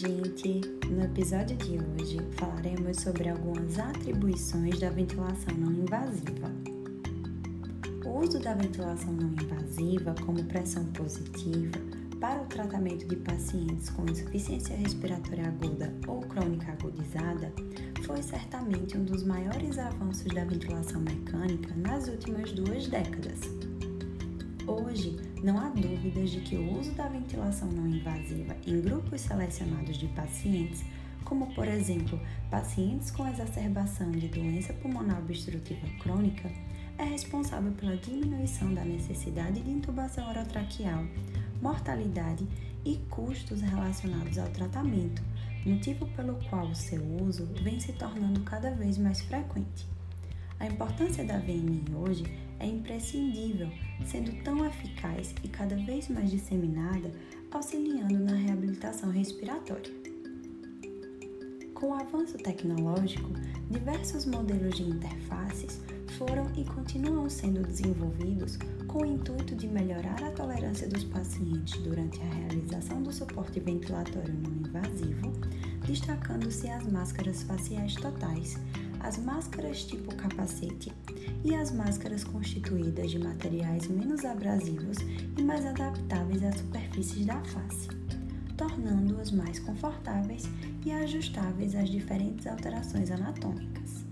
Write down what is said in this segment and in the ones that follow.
gente! No episódio de hoje falaremos sobre algumas atribuições da ventilação não invasiva. O uso da ventilação não invasiva como pressão positiva para o tratamento de pacientes com insuficiência respiratória aguda ou crônica agudizada foi certamente um dos maiores avanços da ventilação mecânica nas últimas duas décadas. Hoje, não há dúvidas de que o uso da ventilação não invasiva em grupos selecionados de pacientes, como por exemplo pacientes com exacerbação de doença pulmonar obstrutiva crônica, é responsável pela diminuição da necessidade de intubação orotraqueal, mortalidade e custos relacionados ao tratamento, motivo pelo qual o seu uso vem se tornando cada vez mais frequente. A importância da VNI hoje é imprescindível, sendo tão eficaz e cada vez mais disseminada, auxiliando na reabilitação respiratória. Com o avanço tecnológico, diversos modelos de interfaces foram e continuam sendo desenvolvidos com o intuito de melhorar a tolerância dos pacientes durante a realização do suporte ventilatório não invasivo, destacando-se as máscaras faciais totais, as máscaras tipo capacete e as máscaras constituídas de materiais menos abrasivos e mais adaptáveis às superfícies da face, tornando-as mais confortáveis e ajustáveis às diferentes alterações anatômicas.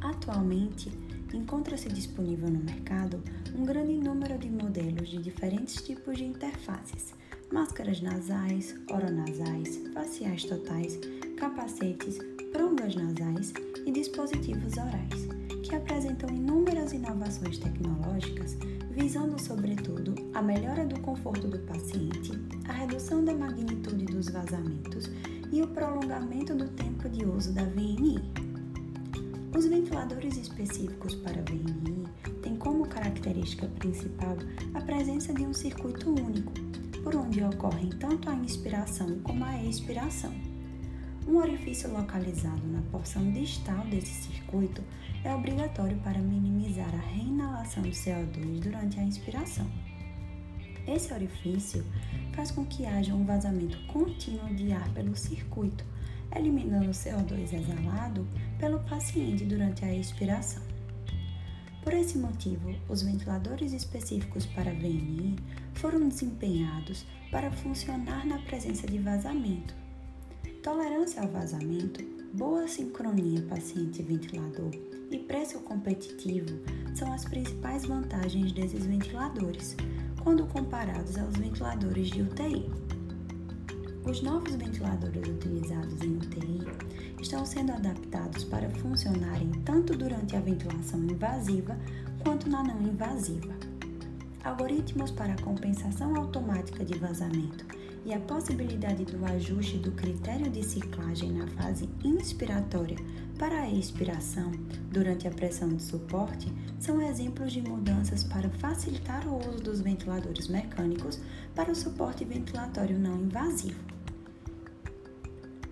Atualmente, encontra-se disponível no mercado um grande número de modelos de diferentes tipos de interfaces, máscaras nasais, oronasais, faciais totais, capacetes, prongas nasais e dispositivos orais, que apresentam inúmeras inovações tecnológicas visando, sobretudo, a melhora do conforto do paciente, a redução da magnitude dos vazamentos e o prolongamento do tempo de uso da VNI. Os ventiladores específicos para VNI têm como característica principal a presença de um circuito único, por onde ocorrem tanto a inspiração como a expiração. Um orifício localizado na porção distal desse circuito é obrigatório para minimizar a reinalação de CO2 durante a inspiração. Esse orifício faz com que haja um vazamento contínuo de ar pelo circuito, eliminando o CO2 exalado pelo paciente durante a expiração. Por esse motivo, os ventiladores específicos para VNI foram desempenhados para funcionar na presença de vazamento, Tolerância ao vazamento, boa sincronia paciente-ventilador e preço competitivo são as principais vantagens desses ventiladores, quando comparados aos ventiladores de UTI. Os novos ventiladores utilizados em UTI estão sendo adaptados para funcionarem tanto durante a ventilação invasiva quanto na não invasiva. Algoritmos para compensação automática de vazamento e a possibilidade do ajuste do critério de ciclagem na fase inspiratória para a expiração durante a pressão de suporte são exemplos de mudanças para facilitar o uso dos ventiladores mecânicos para o suporte ventilatório não invasivo.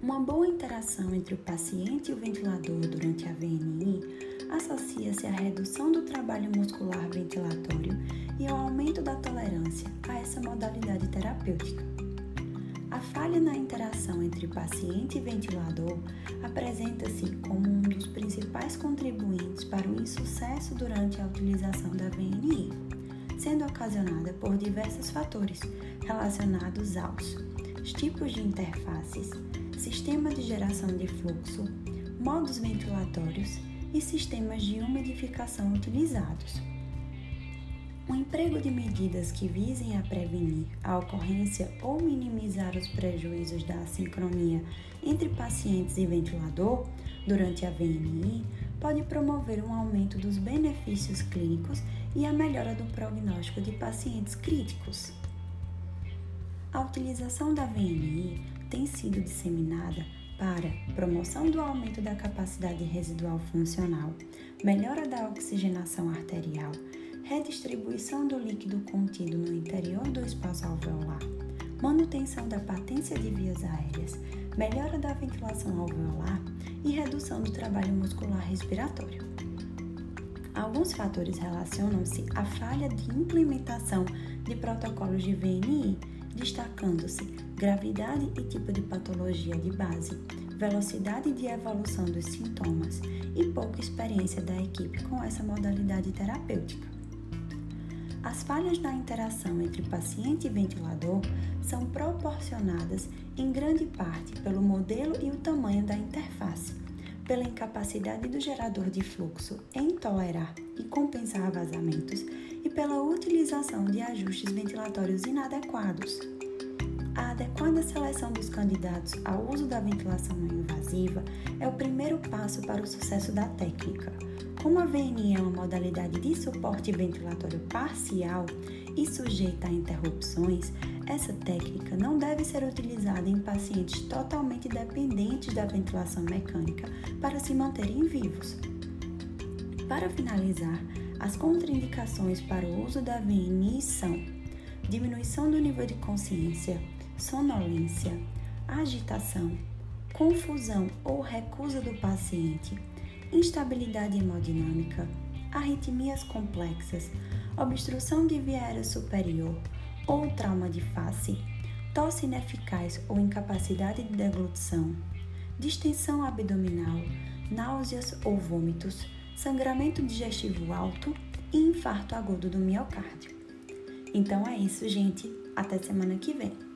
Uma boa interação entre o paciente e o ventilador durante a VNI associa-se à redução do trabalho muscular ventilatório e ao aumento da tolerância a essa modalidade terapêutica. A falha na interação entre paciente e ventilador apresenta-se como um dos principais contribuintes para o insucesso durante a utilização da VNI, sendo ocasionada por diversos fatores relacionados aos tipos de interfaces, sistema de geração de fluxo, modos ventilatórios e sistemas de umidificação utilizados. O emprego de medidas que visem a prevenir a ocorrência ou minimizar os prejuízos da assincronia entre pacientes e ventilador durante a VNI pode promover um aumento dos benefícios clínicos e a melhora do prognóstico de pacientes críticos. A utilização da VNI tem sido disseminada para promoção do aumento da capacidade residual funcional, melhora da oxigenação arterial, redistribuição do líquido contido no interior do espaço alveolar, manutenção da patência de vias aéreas, melhora da ventilação alveolar e redução do trabalho muscular respiratório. Alguns fatores relacionam-se à falha de implementação de protocolos de VNI destacando-se gravidade e tipo de patologia de base, velocidade de evolução dos sintomas e pouca experiência da equipe com essa modalidade terapêutica. As falhas na interação entre paciente e ventilador são proporcionadas em grande parte pelo modelo e o tamanho da interface, pela incapacidade do gerador de fluxo em tolerar e compensar vazamentos e pela utilização de ajustes ventilatórios inadequados. A adequada seleção dos candidatos ao uso da ventilação não invasiva é o primeiro passo para o sucesso da técnica. Como a VNI é uma modalidade de suporte ventilatório parcial e sujeita a interrupções, essa técnica não deve ser utilizada em pacientes totalmente dependentes da ventilação mecânica para se manterem vivos. Para finalizar, as contraindicações para o uso da VNI são diminuição do nível de consciência, sonolência, agitação, confusão ou recusa do paciente, instabilidade hemodinâmica, arritmias complexas, obstrução de via aérea superior ou trauma de face, tosse ineficaz ou incapacidade de deglutição, distensão abdominal, náuseas ou vômitos, sangramento digestivo alto e infarto agudo do miocárdio. Então é isso, gente. Até semana que vem.